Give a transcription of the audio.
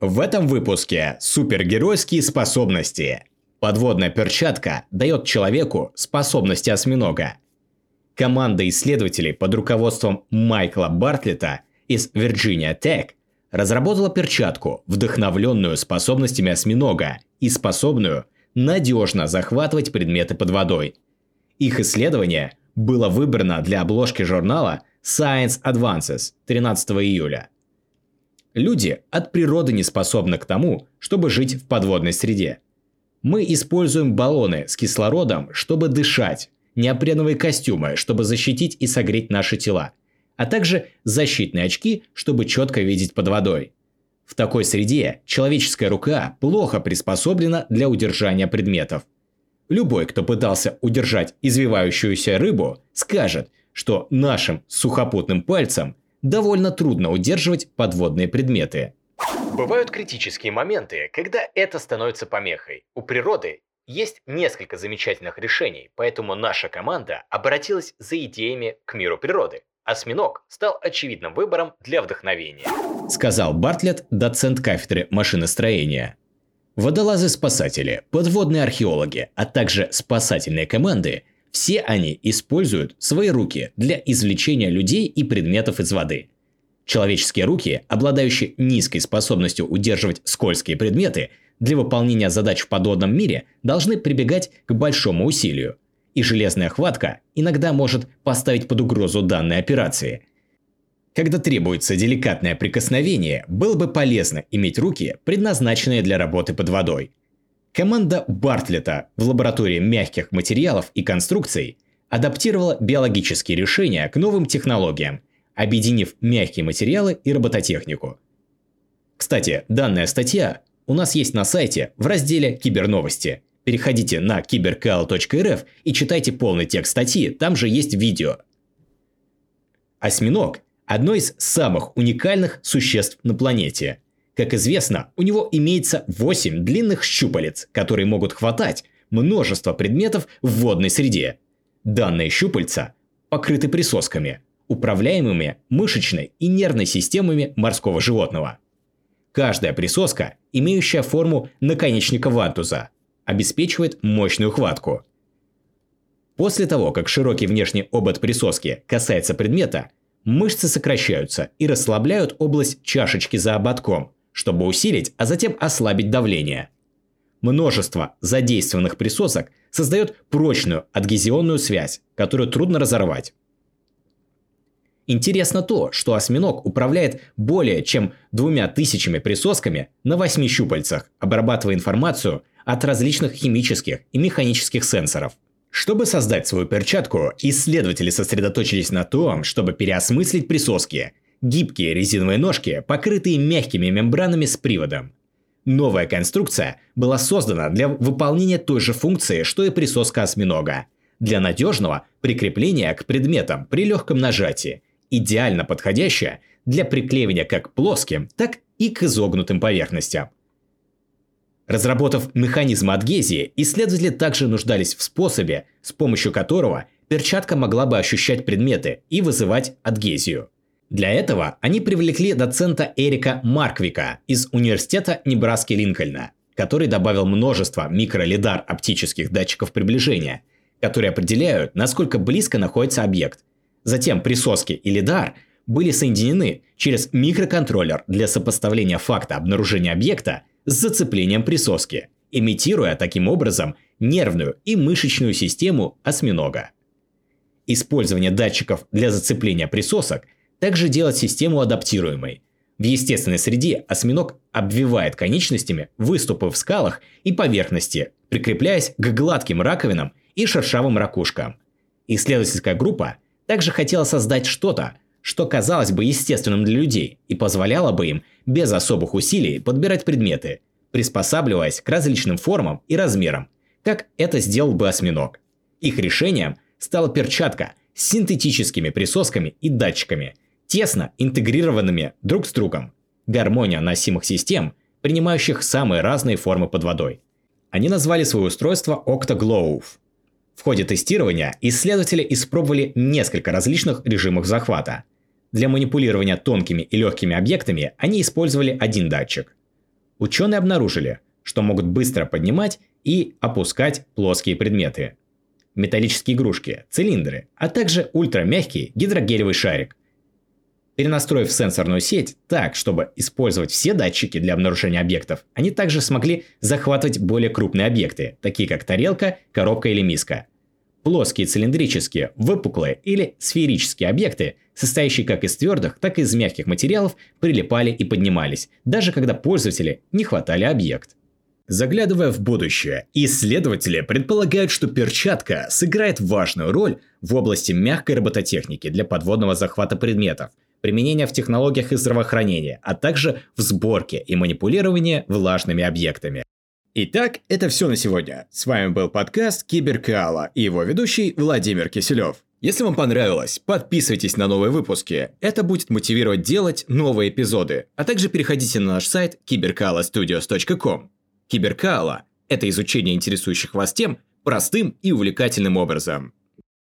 В этом выпуске супергеройские способности. Подводная перчатка дает человеку способности осьминога. Команда исследователей под руководством Майкла Бартлета из Virginia Tech разработала перчатку, вдохновленную способностями осьминога и способную надежно захватывать предметы под водой. Их исследование было выбрано для обложки журнала Science Advances 13 июля. Люди от природы не способны к тому, чтобы жить в подводной среде. Мы используем баллоны с кислородом, чтобы дышать, неопреновые костюмы, чтобы защитить и согреть наши тела, а также защитные очки, чтобы четко видеть под водой. В такой среде человеческая рука плохо приспособлена для удержания предметов. Любой, кто пытался удержать извивающуюся рыбу, скажет, что нашим сухопутным пальцем довольно трудно удерживать подводные предметы. Бывают критические моменты, когда это становится помехой. У природы есть несколько замечательных решений, поэтому наша команда обратилась за идеями к миру природы. Осьминог стал очевидным выбором для вдохновения. Сказал Бартлетт, доцент кафедры машиностроения. Водолазы-спасатели, подводные археологи, а также спасательные команды – все они используют свои руки для извлечения людей и предметов из воды. Человеческие руки, обладающие низкой способностью удерживать скользкие предметы, для выполнения задач в подводном мире должны прибегать к большому усилию. И железная хватка иногда может поставить под угрозу данной операции. Когда требуется деликатное прикосновение, было бы полезно иметь руки, предназначенные для работы под водой. Команда Бартлета в лаборатории мягких материалов и конструкций адаптировала биологические решения к новым технологиям, объединив мягкие материалы и робототехнику. Кстати, данная статья у нас есть на сайте в разделе «Киберновости». Переходите на cybercal.rf и читайте полный текст статьи, там же есть видео. Осьминог – одно из самых уникальных существ на планете – как известно, у него имеется 8 длинных щупалец, которые могут хватать множество предметов в водной среде. Данные щупальца покрыты присосками, управляемыми мышечной и нервной системами морского животного. Каждая присоска, имеющая форму наконечника вантуза, обеспечивает мощную хватку. После того, как широкий внешний обод присоски касается предмета, мышцы сокращаются и расслабляют область чашечки за ободком – чтобы усилить, а затем ослабить давление. Множество задействованных присосок создает прочную адгезионную связь, которую трудно разорвать. Интересно то, что осьминог управляет более чем двумя тысячами присосками на восьми щупальцах, обрабатывая информацию от различных химических и механических сенсоров. Чтобы создать свою перчатку, исследователи сосредоточились на том, чтобы переосмыслить присоски – Гибкие резиновые ножки, покрытые мягкими мембранами с приводом. Новая конструкция была создана для выполнения той же функции, что и присоска осьминога. Для надежного прикрепления к предметам при легком нажатии, идеально подходящая для приклеивания как к плоским, так и к изогнутым поверхностям. Разработав механизм адгезии, исследователи также нуждались в способе, с помощью которого перчатка могла бы ощущать предметы и вызывать адгезию. Для этого они привлекли доцента Эрика Марквика из Университета Небраски-Линкольна, который добавил множество микролидар оптических датчиков приближения, которые определяют, насколько близко находится объект. Затем присоски и лидар были соединены через микроконтроллер для сопоставления факта обнаружения объекта с зацеплением присоски, имитируя таким образом нервную и мышечную систему осьминога. Использование датчиков для зацепления присосок – также делать систему адаптируемой. В естественной среде осьминог обвивает конечностями выступы в скалах и поверхности, прикрепляясь к гладким раковинам и шершавым ракушкам. Исследовательская группа также хотела создать что-то, что казалось бы естественным для людей и позволяло бы им без особых усилий подбирать предметы, приспосабливаясь к различным формам и размерам, как это сделал бы осьминог. Их решением стала перчатка с синтетическими присосками и датчиками, тесно интегрированными друг с другом. Гармония носимых систем, принимающих самые разные формы под водой. Они назвали свое устройство Octoglove. В ходе тестирования исследователи испробовали несколько различных режимов захвата. Для манипулирования тонкими и легкими объектами они использовали один датчик. Ученые обнаружили, что могут быстро поднимать и опускать плоские предметы. Металлические игрушки, цилиндры, а также ультрамягкий гидрогелевый шарик. Перенастроив сенсорную сеть так, чтобы использовать все датчики для обнаружения объектов, они также смогли захватывать более крупные объекты, такие как тарелка, коробка или миска. Плоские цилиндрические, выпуклые или сферические объекты, состоящие как из твердых, так и из мягких материалов, прилипали и поднимались, даже когда пользователи не хватали объект. Заглядывая в будущее, исследователи предполагают, что перчатка сыграет важную роль в области мягкой робототехники для подводного захвата предметов, применения в технологиях и здравоохранения, а также в сборке и манипулировании влажными объектами. Итак, это все на сегодня. С вами был подкаст Киберкаала и его ведущий Владимир Киселев. Если вам понравилось, подписывайтесь на новые выпуски. Это будет мотивировать делать новые эпизоды. А также переходите на наш сайт cyberkalastudios.com. Киберкаала – это изучение интересующих вас тем простым и увлекательным образом.